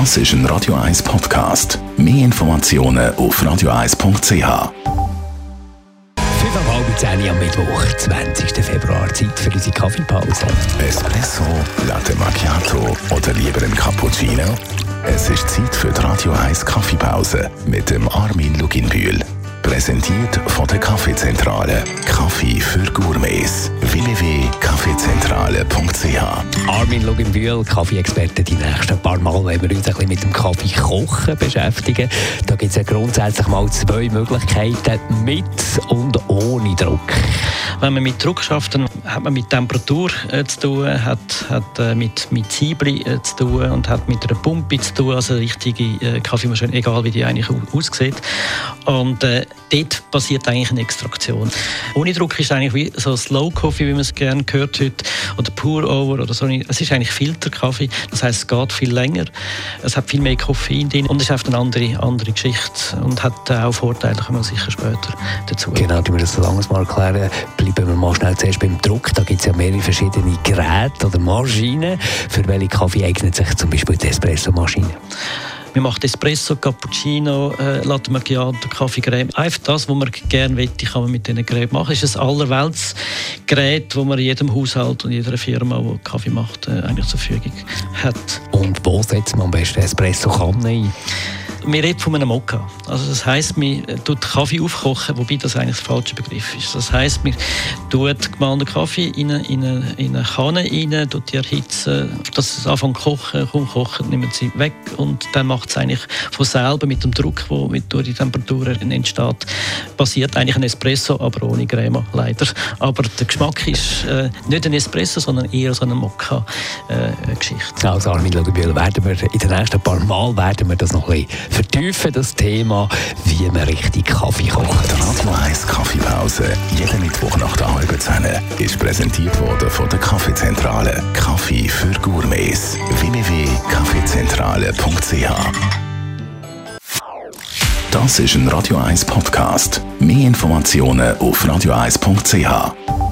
Das ist ein Radio 1 Podcast. Mehr Informationen auf radio1.ch. 10 am Mittwoch, 20. Februar, Zeit für unsere Kaffeepause. Espresso, Latte Macchiato oder lieber ein Cappuccino? Es ist Zeit für die Radio 1 Kaffeepause mit dem Armin Luginbühl. Präsentiert von der Kaffeezentrale. Kaffee für Gourmets. www.kaffeezentrale.ch Armin Luginbühl, Kaffee-Experte, die nächsten paar Mal wenn wir uns ein bisschen mit dem Kaffee-Kochen beschäftigen. Da gibt es ja grundsätzlich mal zwei Möglichkeiten, mit und ohne Druck. Wenn man mit Druck schafft, dann hat man mit Temperatur äh, zu tun, hat, hat äh, mit, mit Zwiebeln äh, zu tun und hat mit einer Pumpe zu tun, also richtige äh, Kaffeemaschine, egal wie die eigentlich aussieht. Und äh, dort passiert eigentlich eine Extraktion. Ohne Druck ist eigentlich wie so Slow Coffee, wie man es gerne gehört heute, oder Pour Over oder so. Es ist eigentlich Filterkaffee, das heißt, es geht viel länger, es hat viel mehr Koffein drin und es ist einfach eine andere, andere Geschichte und hat auch Vorteile, kommen wir sicher später dazu. Genau, die wir das so langes mal erklären. Bleiben wir mal schnell zuerst beim Druck. Da gibt es ja mehrere verschiedene Geräte oder Maschinen. Für welche Kaffee eignet sich zum Beispiel die Espresso-Maschine? Man macht Espresso, Cappuccino, äh, Latte Macchiato, Kaffee, Creme. Einfach das, was man gerne möchte, kann man mit diesen Geräten machen. Es ist ein allerwelts Gerät, das man in jedem Haushalt und jeder Firma, die Kaffee macht, äh, eigentlich zur Verfügung hat. Und wo setzt man am besten Espresso-Kanne ein? Wir reden von einem Mokka. Also das heisst, man tut Kaffee aufkochen, wobei das eigentlich der falsche Begriff ist. Das heisst, man tut gemahlenen Kaffee in eine, in eine, in eine Kanne rein, tut die erhitzen, dass es anfängt zu kochen, kaum kochen, nimmt sie weg und dann macht es eigentlich von selber mit dem Druck, der durch die Temperatur entsteht, passiert eigentlich ein Espresso, aber ohne Crema, leider. Aber der Geschmack ist äh, nicht ein Espresso, sondern eher so eine Mokka-Geschichte. Äh, also Armin Lugebühl, werden wir in den nächsten paar Mal werden wir das noch ein bisschen vertiefen das Thema, wie man richtig Kaffee kocht. Die Radio 1 Kaffeepause, jeden Mittwoch nach der halben Zehn, ist präsentiert worden von der Kaffeezentrale. Kaffee für Gourmets. www.kaffeezentrale.ch Das ist ein Radio 1 Podcast. Mehr Informationen auf radio1.ch.